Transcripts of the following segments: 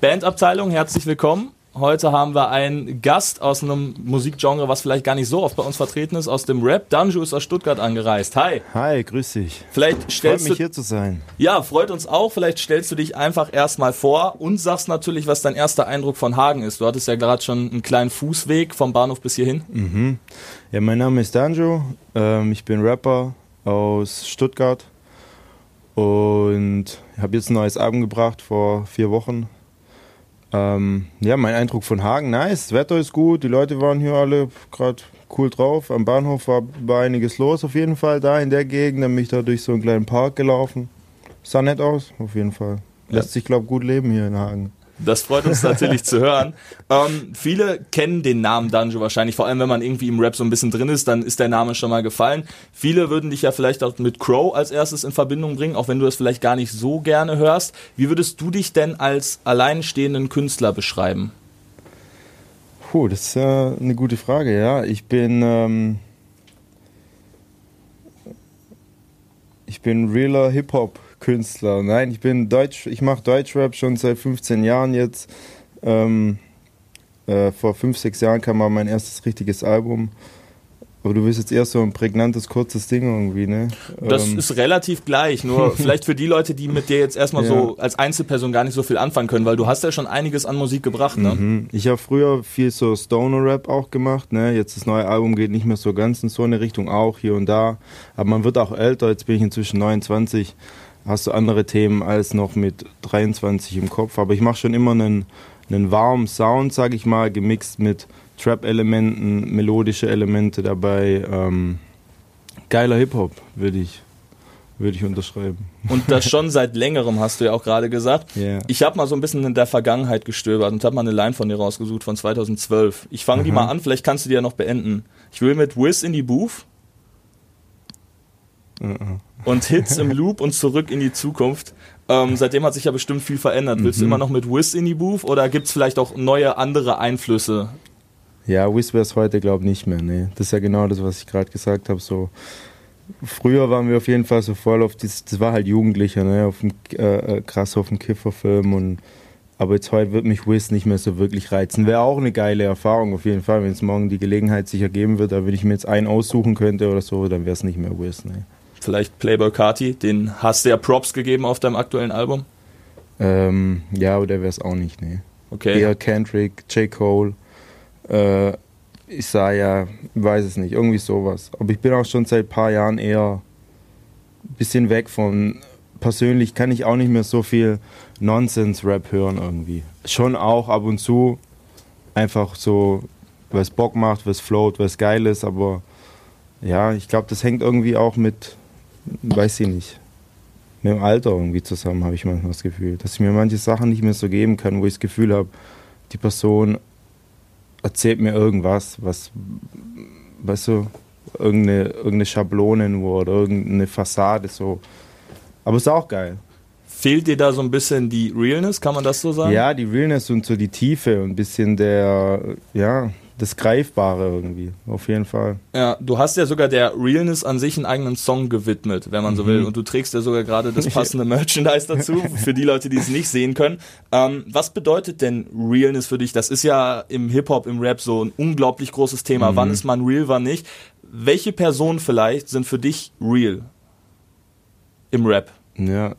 Bandabteilung, herzlich willkommen. Heute haben wir einen Gast aus einem Musikgenre, was vielleicht gar nicht so oft bei uns vertreten ist, aus dem Rap. Danju ist aus Stuttgart angereist. Hi. Hi, grüß dich. Vielleicht stellst Freut mich du, hier zu sein. Ja, freut uns auch. Vielleicht stellst du dich einfach erstmal vor und sagst natürlich, was dein erster Eindruck von Hagen ist. Du hattest ja gerade schon einen kleinen Fußweg vom Bahnhof bis hierhin. Mhm. Ja, mein Name ist Danjo. Ähm, ich bin Rapper aus Stuttgart und habe jetzt ein neues Album gebracht vor vier Wochen. Ähm, ja, mein Eindruck von Hagen, nice. Das Wetter ist gut, die Leute waren hier alle gerade cool drauf. Am Bahnhof war, war einiges los auf jeden Fall da in der Gegend. Dann bin ich da durch so einen kleinen Park gelaufen. Sah nett aus, auf jeden Fall. Lässt sich, glaube ich, gut leben hier in Hagen. Das freut uns natürlich zu hören. Ähm, viele kennen den Namen Danjo wahrscheinlich, vor allem wenn man irgendwie im Rap so ein bisschen drin ist, dann ist der Name schon mal gefallen. Viele würden dich ja vielleicht auch mit Crow als erstes in Verbindung bringen, auch wenn du das vielleicht gar nicht so gerne hörst. Wie würdest du dich denn als alleinstehenden Künstler beschreiben? Puh, das ist ja eine gute Frage, ja. Ich bin, ähm, ich bin realer Hip-Hop-Künstler. Nein, ich bin Deutsch, ich mache Deutschrap schon seit 15 Jahren jetzt. Ähm, äh, vor 5, 6 Jahren kam mal mein erstes richtiges Album. Aber du willst jetzt eher so ein prägnantes, kurzes Ding irgendwie, ne? Das ähm, ist relativ gleich, nur vielleicht für die Leute, die mit dir jetzt erstmal Ja. so als Einzelperson gar nicht so viel anfangen können, weil du hast ja schon einiges an Musik gebracht, ne? Mhm. Ich habe früher viel so Stoner-Rap auch gemacht. Ne? Jetzt das neue Album geht nicht mehr so ganz in so eine Richtung, auch hier und da. Aber man wird auch älter. Jetzt bin ich inzwischen 29. Hast du andere Themen als noch mit 23 im Kopf. Aber ich mache schon immer einen, einen warmen Sound, sag ich mal, gemixt mit Trap-Elementen, melodische Elemente dabei. Ähm, geiler Hip-Hop, würde ich, würd ich unterschreiben. Und das schon seit längerem, hast du ja auch gerade gesagt. Ja. Ich habe mal so ein bisschen in der Vergangenheit gestöbert und habe mal eine Line von dir rausgesucht von 2012. Ich fange die mal an, vielleicht kannst du die ja noch beenden. Ich will mit Wiz in die Booth Mhm. Und Hits im Loop und zurück in die Zukunft. Ähm, seitdem hat sich ja bestimmt viel verändert. Willst du Mhm. immer noch mit Wiz in die Booth oder gibt's vielleicht auch neue andere Einflüsse? Ja, Whispers heute glaube nicht mehr. Nee. Das ist ja genau das, was ich gerade gesagt habe. So, früher waren wir auf jeden Fall so voll auf das, das war halt Jugendlicher, ne, auf dem, äh, äh, krass auf dem Kifferfilm und aber jetzt heute wird mich Wiz nicht mehr so wirklich reizen. Wäre auch eine geile Erfahrung auf jeden Fall, wenn es morgen die Gelegenheit sich ergeben wird, aber wenn ich mir jetzt einen aussuchen könnte oder so, dann wäre es nicht mehr Wiz. Ne. Vielleicht Playboy Carti, den hast du ja Props gegeben auf deinem aktuellen Album. Ähm, ja, aber der wäre es auch nicht. Ne. Okay. Eher Kendrick, J. Cole, äh, Isaiah, weiß es nicht, irgendwie sowas. Aber ich bin auch schon seit ein paar Jahren eher ein bisschen weg von. Persönlich kann ich auch nicht mehr so viel Nonsense-Rap hören irgendwie. Schon auch ab und zu einfach so, was Bock macht, was float, was geil ist, aber ja, ich glaube, das hängt irgendwie auch mit, weiß ich nicht, mit dem Alter irgendwie zusammen, habe ich manchmal das Gefühl. Dass ich mir manche Sachen nicht mehr so geben kann, wo ich das Gefühl habe, die Person erzählt mir irgendwas, was, weißt du, irgendeine, irgendeine Schablone nur oder irgendeine Fassade so. Aber ist auch geil. Fehlt dir da so ein bisschen die Realness, kann man das so sagen? Ja, die Realness und so die Tiefe und ein bisschen der, ja, das Greifbare irgendwie, auf jeden Fall. Ja, du hast ja sogar der Realness an sich einen eigenen Song gewidmet, wenn man so Mhm. will. Und du trägst ja sogar gerade das passende Merchandise dazu, für die Leute, die es nicht sehen können. Ähm, was bedeutet denn Realness für dich? Das ist ja im Hip-Hop, im Rap so ein unglaublich großes Thema. Mhm. Wann ist man real, wann nicht? Welche Personen vielleicht sind für dich real im Rap? Ja.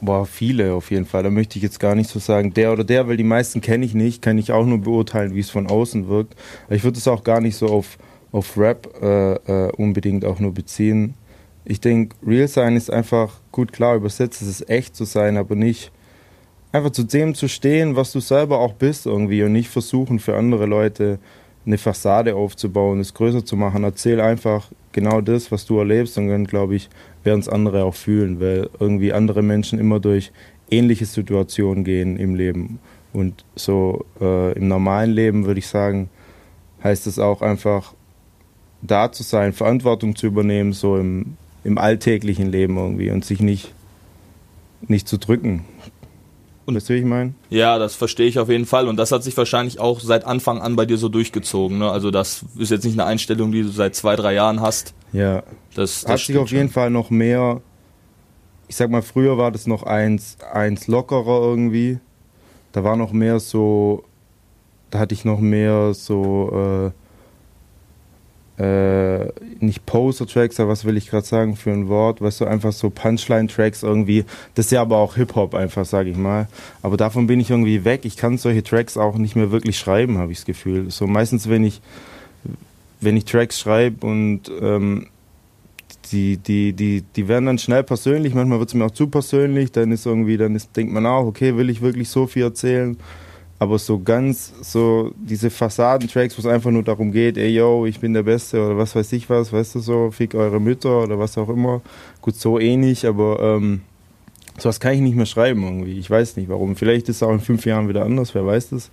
Boah, viele auf jeden Fall. Da möchte ich jetzt gar nicht so sagen, der oder der, weil die meisten kenne ich nicht, kann ich auch nur beurteilen, wie es von außen wirkt. Ich würde es auch gar nicht so auf, auf Rap äh, äh, unbedingt auch nur beziehen. Ich denke, real sein ist einfach, gut klar, übersetzt ist es echt zu sein, aber nicht einfach zu dem zu stehen, was du selber auch bist irgendwie und nicht versuchen für andere Leute eine Fassade aufzubauen, es größer zu machen. Erzähl einfach genau das, was du erlebst und dann, glaube ich, werden es andere auch fühlen, weil irgendwie andere Menschen immer durch ähnliche Situationen gehen im Leben. Und so äh, im normalen Leben würde ich sagen, heißt es auch einfach, da zu sein, Verantwortung zu übernehmen, so im, im alltäglichen Leben irgendwie und sich nicht, nicht zu drücken. Und du, wie ich meine? Ja, das verstehe ich auf jeden Fall. Und das hat sich wahrscheinlich auch seit Anfang an bei dir so durchgezogen. Ne? Also das ist jetzt nicht eine Einstellung, die du seit zwei, drei Jahren hast. Ja. Das, das Hat sich auf jeden schon. Fall noch mehr, ich sag mal, früher war das noch eins, eins lockerer irgendwie. da war noch mehr so, da hatte ich noch mehr so, äh, äh, nicht Poser-Tracks, aber was will ich gerade sagen für ein Wort, weißt du, einfach so Punchline-Tracks irgendwie. Das ist ja aber auch Hip-Hop einfach, sage ich mal. Aber davon bin ich irgendwie weg. Ich kann solche Tracks auch nicht mehr wirklich schreiben, habe ich das Gefühl. So meistens, wenn ich, wenn ich Tracks schreibe und ähm, die, die, die, die werden dann schnell persönlich, manchmal wird es mir auch zu persönlich, dann ist irgendwie, dann ist, denkt man auch, okay, will ich wirklich so viel erzählen? Aber so ganz, so diese Fassadentracks, wo es einfach nur darum geht, ey yo, ich bin der Beste oder was weiß ich was, weißt du so, fick eure Mütter oder was auch immer. Gut, so eh nicht, aber ähm, sowas kann ich nicht mehr schreiben irgendwie. Ich weiß nicht warum. Vielleicht ist es auch in fünf Jahren wieder anders, wer weiß das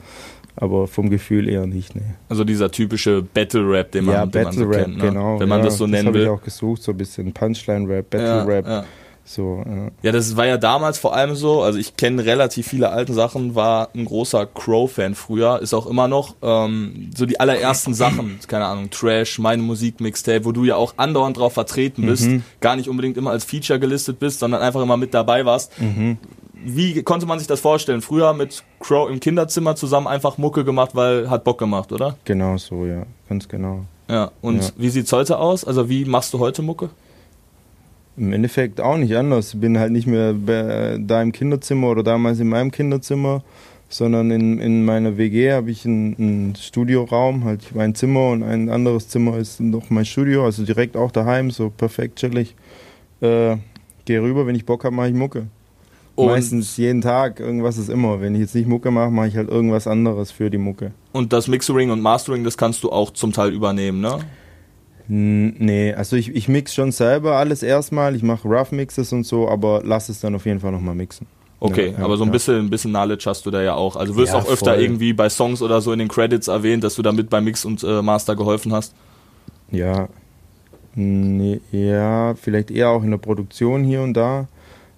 aber vom Gefühl eher nicht. Nee. Also dieser typische Battle Rap, den man, ja, den Battle man so Rap, kennt, ne? genau. wenn man ja, das so das nennen habe will. ich auch gesucht, so ein bisschen Punchline Rap, Battle Ja, Rap, ja. So. Ja. Ja, das war ja damals vor allem so, also ich kenne relativ viele alte Sachen, war ein großer Crow-Fan früher, ist auch immer noch, ähm, so die allerersten Sachen, keine Ahnung, Trash, meine Musik, Mixtape, wo du ja auch andauernd drauf vertreten bist, Mhm. gar nicht unbedingt immer als Feature gelistet bist, sondern einfach immer mit dabei warst. Mhm. Wie konnte man sich das vorstellen? Früher mit Crow im Kinderzimmer zusammen einfach Mucke gemacht, weil hat Bock gemacht, oder? Genau so, ja, ganz genau. Ja, und Ja. wie sieht's heute aus? Also wie machst du heute Mucke? Im Endeffekt auch nicht anders. Ich bin halt nicht mehr da im Kinderzimmer oder damals in meinem Kinderzimmer, sondern in, in meiner WG habe ich einen, einen Studioraum, halt ich hab ein Zimmer und ein anderes Zimmer ist noch mein Studio, also direkt auch daheim, so perfekt chillig. Äh, Gehe rüber, wenn ich Bock habe, mache ich Mucke. Und, Meistens jeden Tag, irgendwas ist immer. Wenn ich jetzt nicht Mucke mache, mache ich halt irgendwas anderes für die Mucke. und das Mixering und Mastering, das kannst du auch zum Teil übernehmen, ne? Nee, also ich, ich mix schon selber alles erstmal. Ich mache Rough Mixes und so, aber lass es dann auf jeden Fall nochmal mixen. Okay, Ja, aber so ein bisschen, ein bisschen Knowledge hast du da ja auch. Also wirst Ja, auch öfter voll. irgendwie bei Songs oder so in den Credits erwähnt, dass du damit beim Mix und äh, Master geholfen hast. Ja. Nee, ja, vielleicht eher auch in der Produktion hier und da.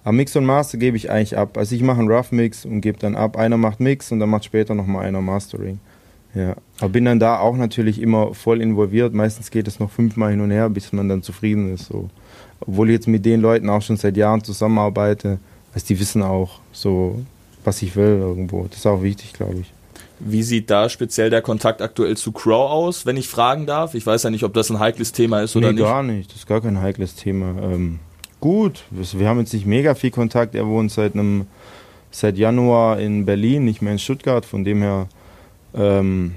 Aber Mix und Master gebe ich eigentlich ab. Also ich mache einen Rough Mix und gebe dann ab. Einer macht Mix und dann macht später nochmal einer Mastering. Ja. Aber bin dann da auch natürlich immer voll involviert. Meistens geht es noch fünfmal hin und her, bis man dann zufrieden ist. So. Obwohl ich jetzt mit den Leuten auch schon seit Jahren zusammenarbeite. Also die wissen auch so, was ich will irgendwo. Das ist auch wichtig, glaube ich. Wie sieht da speziell der Kontakt aktuell zu Crow aus, wenn ich fragen darf? Ich weiß ja nicht, ob das ein heikles Thema ist oder nee, nicht. gar nicht. Das ist gar kein heikles Thema. Ähm, gut, wir wir haben jetzt nicht mega viel Kontakt. Er wohnt seit einem seit Januar in Berlin, nicht mehr in Stuttgart. Von dem her. Ähm,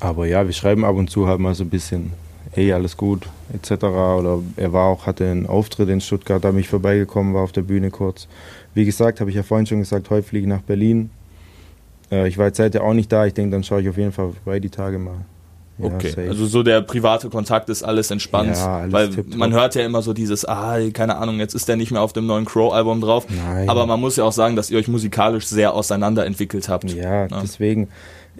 aber ja, wir schreiben ab und zu halt mal so ein bisschen, hey, alles gut, etc. Oder er war auch, hatte einen Auftritt in Stuttgart, da bin ich vorbeigekommen, war auf der Bühne kurz. Wie gesagt, habe ich ja vorhin schon gesagt, heute fliege ich nach Berlin. Äh, ich war jetzt seither auch nicht da. Ich denke, dann schaue ich auf jeden Fall vorbei die Tage mal. Ja, Okay, safe. also so der private Kontakt ist alles entspannt, Ja, alles weil man hört ja immer so dieses, ah, keine Ahnung, jetzt ist der nicht mehr auf dem neuen Crow-Album drauf. Nein. Aber man muss ja auch sagen, dass ihr euch musikalisch sehr auseinanderentwickelt habt. Ja, Ja. deswegen.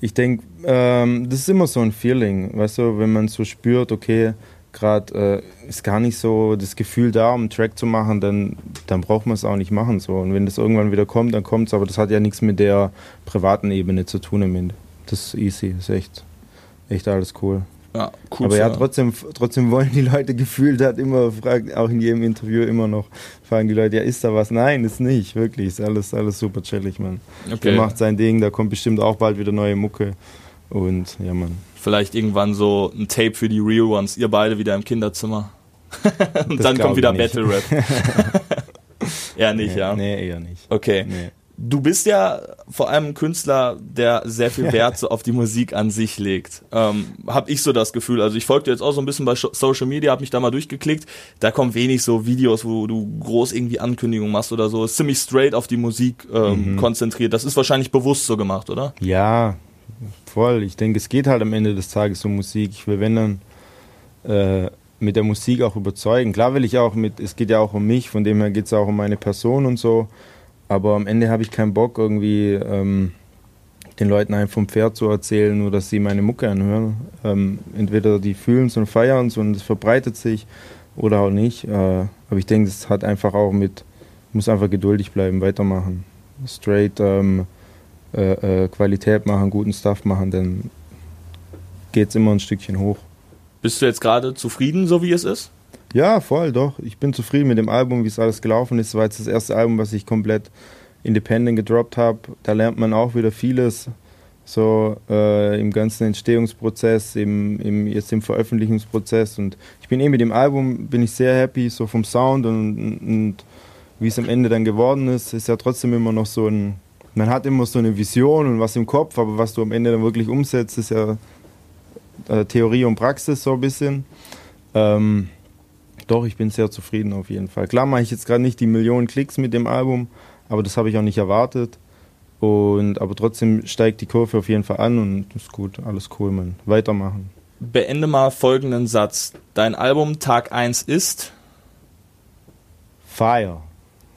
Ich denke, ähm, das ist immer so ein Feeling, weißt du, wenn man so spürt, okay, gerade äh, ist gar nicht so das Gefühl da, um einen Track zu machen, dann, dann braucht man es auch nicht machen. So. Und wenn das irgendwann wieder kommt, dann kommt es, aber das hat ja nichts mit der privaten Ebene zu tun am Ende. Das ist easy, das ist echt, echt alles cool. Ja, cool. aber ja, trotzdem, trotzdem wollen die Leute gefühlt hat immer fragen, auch in jedem Interview immer noch, fragen die Leute, ja, ist da was? Nein, ist nicht, wirklich, ist alles, alles super chillig, Mann. Der okay. macht sein Ding, da kommt bestimmt auch bald wieder neue Mucke. Und ja, Mann. Vielleicht irgendwann so ein Tape für die Real Ones, ihr beide wieder im Kinderzimmer. Und Das dann kommt wieder nicht. Battle Rap. Eher nicht, nee, ja. Nee, eher nicht. Okay. Nee. Du bist ja vor allem ein Künstler, der sehr viel Wert so auf die Musik an sich legt. Ähm, hab ich so das Gefühl. Also ich folge dir jetzt auch so ein bisschen bei Social Media, hab mich da mal durchgeklickt. Da kommen wenig so Videos, wo du groß irgendwie Ankündigungen machst oder so. Ist ziemlich straight auf die Musik ähm, Mhm. konzentriert. Das ist wahrscheinlich bewusst so gemacht, oder? Ja, voll. Ich denke, es geht halt am Ende des Tages um Musik. Ich will, wenn dann, äh, mit der Musik auch überzeugen. Klar will ich auch mit, es geht ja auch um mich, von dem her geht es auch um meine Person und so. Aber am Ende habe ich keinen Bock, irgendwie ähm, den Leuten einfach vom Pferd zu erzählen, nur dass sie meine Mucke anhören. Ähm, entweder die fühlen es und feiern es und es verbreitet sich oder auch nicht. Äh, aber ich denke, es hat einfach auch mit, muss einfach geduldig bleiben, weitermachen. Straight ähm, äh, äh, Qualität machen, guten Stuff machen, dann geht es immer ein Stückchen hoch. Bist du jetzt gerade zufrieden, so wie es ist? Ja, voll, doch. Ich bin zufrieden mit dem Album, wie es alles gelaufen ist. Es war jetzt das erste Album, was ich komplett Independent gedroppt habe. Da lernt man auch wieder vieles so äh, im ganzen Entstehungsprozess, im, im, jetzt im Veröffentlichungsprozess. Und ich bin eh mit dem Album, bin ich sehr happy, so vom Sound und, und wie es am Ende dann geworden ist, ist ja trotzdem immer noch so ein, man hat immer so eine Vision und was im Kopf, aber was du am Ende dann wirklich umsetzt, ist ja äh, Theorie und Praxis so ein bisschen. Ähm, doch, ich bin sehr zufrieden auf jeden Fall. Klar mache ich jetzt gerade nicht die Millionen Klicks mit dem Album, aber das habe ich auch nicht erwartet. Und, aber trotzdem steigt die Kurve auf jeden Fall an und ist gut, alles cool, man. Weitermachen. Beende mal folgenden Satz. Dein Album Tag 1 ist Fire.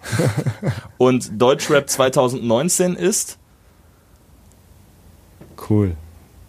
und Deutschrap 2019 ist Cool.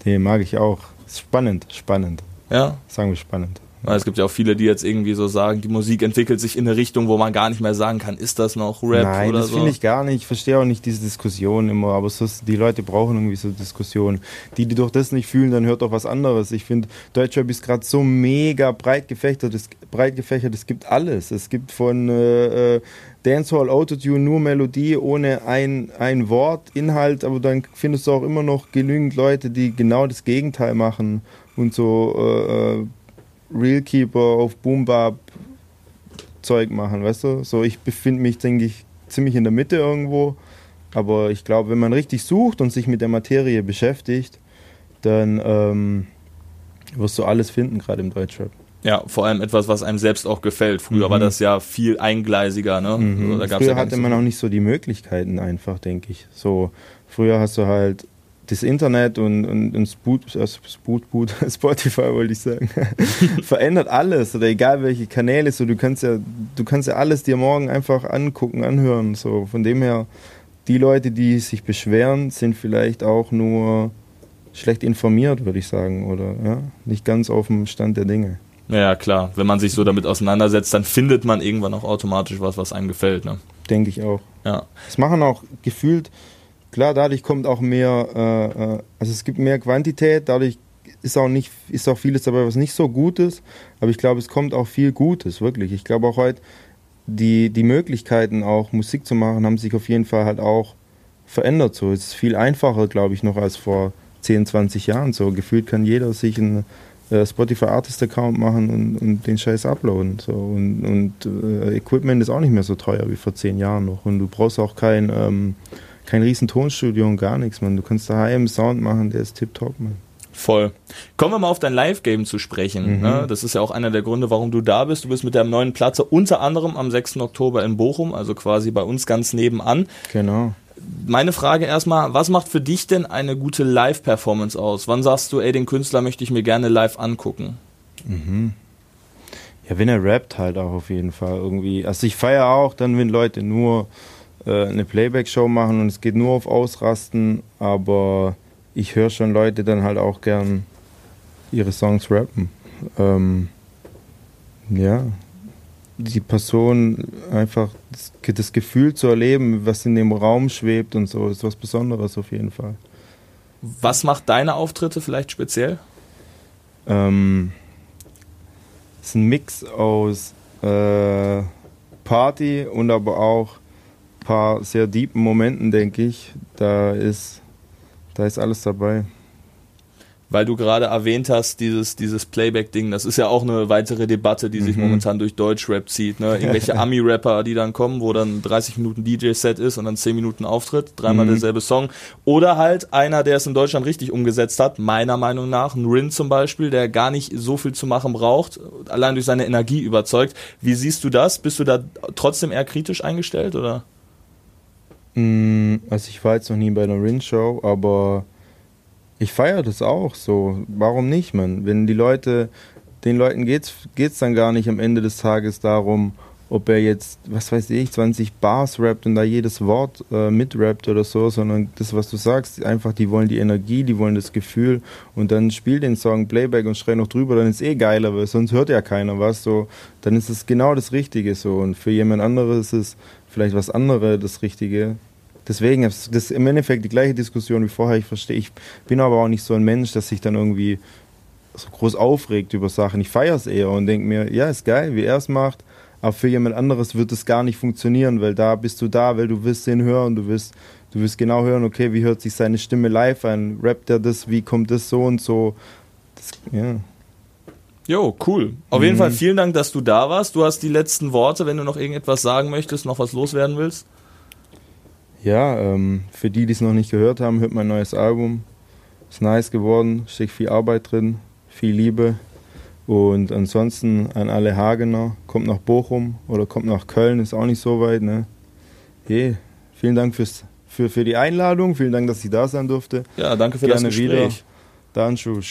Den mag ich auch. Spannend, spannend. Ja. Sagen wir spannend. Weil es gibt ja auch viele, die jetzt irgendwie so sagen, die Musik entwickelt sich in eine Richtung, wo man gar nicht mehr sagen kann, ist das noch Rap Nein, oder das so. finde ich gar nicht. Ich verstehe auch nicht diese Diskussion immer, aber so, die Leute brauchen irgendwie so Diskussionen. Die, die durch das nicht fühlen, dann hört doch was anderes. Ich finde, Deutschrap ist gerade so mega breit gefächert. Es, breit gefächert. Es gibt alles. Es gibt von äh, äh, Dancehall, Autotune, nur Melodie, ohne ein, ein Wort, Inhalt, aber dann findest du auch immer noch genügend Leute, die genau das Gegenteil machen und so äh, äh, Realkeeper auf Boombap Zeug machen, weißt du? So, ich befinde mich, denke ich, ziemlich in der Mitte irgendwo. Aber ich glaube, wenn man richtig sucht und sich mit der Materie beschäftigt, dann ähm, wirst du alles finden, gerade im Deutschrap. Ja, vor allem etwas, was einem selbst auch gefällt. Früher Mhm. war das ja viel eingleisiger, ne? Mhm. So, gab's früher ja hatte nicht man so auch nicht so die Möglichkeiten einfach, denke ich. So, früher hast du halt das Internet und, und, und Spoot, äh, Spoot, Spoot, Spotify wollte ich sagen, verändert alles oder egal welche Kanäle, so du kannst ja, du kannst ja alles dir morgen einfach angucken, anhören. So von dem her, die Leute, die sich beschweren, sind vielleicht auch nur schlecht informiert, würde ich sagen, oder ja, nicht ganz auf dem Stand der Dinge. Ja, klar. Wenn man sich so damit auseinandersetzt, dann findet man irgendwann auch automatisch was, was einem gefällt, ne? Denke ich auch. Ja. Es machen auch gefühlt, klar, dadurch kommt auch mehr, äh, äh, also es gibt mehr Quantität, dadurch ist auch nicht, ist auch vieles dabei, was nicht so gut ist, aber ich glaube, es kommt auch viel Gutes, wirklich. Ich glaube auch heute, die, die Möglichkeiten auch Musik zu machen, haben sich auf jeden Fall halt auch verändert. So, es ist viel einfacher, glaube ich, noch als vor 10, 20 Jahren. So, gefühlt kann jeder sich einen äh, Spotify Artist Account machen und, und den Scheiß uploaden. So. Und, und äh, Equipment ist auch nicht mehr so teuer wie vor 10 Jahren noch. Und du brauchst auch kein, ähm, kein riesen Tonstudio und gar nichts, man. Du kannst daheim Sound machen, der ist tipptopp, man. Voll. Kommen wir mal auf dein Live-Game zu sprechen. Mhm. Ne? Das ist ja auch einer der Gründe, warum du da bist. Du bist mit deinem neuen Platze unter anderem am 6. Oktober in Bochum, also quasi bei uns ganz nebenan. Genau. Meine Frage erstmal, was macht für dich denn eine gute Live-Performance aus? Wann sagst du, ey, den Künstler möchte ich mir gerne live angucken? Mhm. Ja, wenn er rappt halt auch auf jeden Fall irgendwie. Also ich feiere auch dann, wenn Leute nur äh, eine Playback-Show machen und es geht nur auf Ausrasten, aber ich höre schon Leute dann halt auch gern ihre Songs rappen. Ähm, ja, die Person einfach das, das Gefühl zu erleben, was in dem Raum schwebt und so, ist was Besonderes auf jeden Fall. Was macht deine Auftritte vielleicht speziell? Ähm, es ist ein Mix aus äh, Party und aber auch paar sehr deepen Momenten, denke ich. Da ist, da ist alles dabei. Weil du gerade erwähnt hast, dieses, dieses Playback-Ding, das ist ja auch eine weitere Debatte, die sich Mhm. momentan durch Deutschrap zieht. Ne? Irgendwelche Ami-Rapper, die dann kommen, wo dann 30 Minuten DJ-Set ist und dann 10 Minuten Auftritt, dreimal Mhm. derselbe Song. Oder halt einer, der es in Deutschland richtig umgesetzt hat, meiner Meinung nach, ein Rin zum Beispiel, der gar nicht so viel zu machen braucht, allein durch seine Energie überzeugt. Wie siehst du das? Bist du da trotzdem eher kritisch eingestellt oder? Mm, Also ich war jetzt noch nie bei einer Rin-Show, aber ich feiere das auch so. Warum nicht, man? Wenn die Leute, den Leuten geht's, geht's dann gar nicht am Ende des Tages darum, ob er jetzt, was weiß ich, 20 Bars rappt und da jedes Wort äh, mitrappt oder so, sondern das, was du sagst, einfach, die wollen die Energie, die wollen das Gefühl und dann spiel den Song Playback und schrei noch drüber, dann ist eh geiler, weil sonst hört ja keiner was, so, dann ist es genau das Richtige so und für jemand anderes ist es vielleicht was anderes das Richtige. Deswegen ist das im Endeffekt die gleiche Diskussion wie vorher. Ich verstehe, ich bin aber auch nicht so ein Mensch, dass sich dann irgendwie so groß aufregt über Sachen. Ich feiere es eher und denke mir, ja, ist geil, wie er es macht, Aber für jemand anderes wird es gar nicht funktionieren, weil da bist du da, weil du wirst den hören, du wirst, du wirst genau hören, okay, wie hört sich seine Stimme live an, rappt er das, wie kommt das so und so. Das, ja. Jo, cool. Auf mhm. jeden Fall vielen Dank, dass du da warst. Du hast die letzten Worte, wenn du noch irgendetwas sagen möchtest, noch was loswerden willst. Ja, ähm, für die, die es noch nicht gehört haben, hört mein neues Album. Ist nice geworden, steckt viel Arbeit drin, viel Liebe. Und ansonsten an alle Hagener, kommt nach Bochum oder kommt nach Köln, ist auch nicht so weit. Ne? Hey, vielen Dank fürs, für, für die Einladung, vielen Dank, dass ich da sein durfte. Ja, danke für Gerne das Gespräch. Wieder. Schon.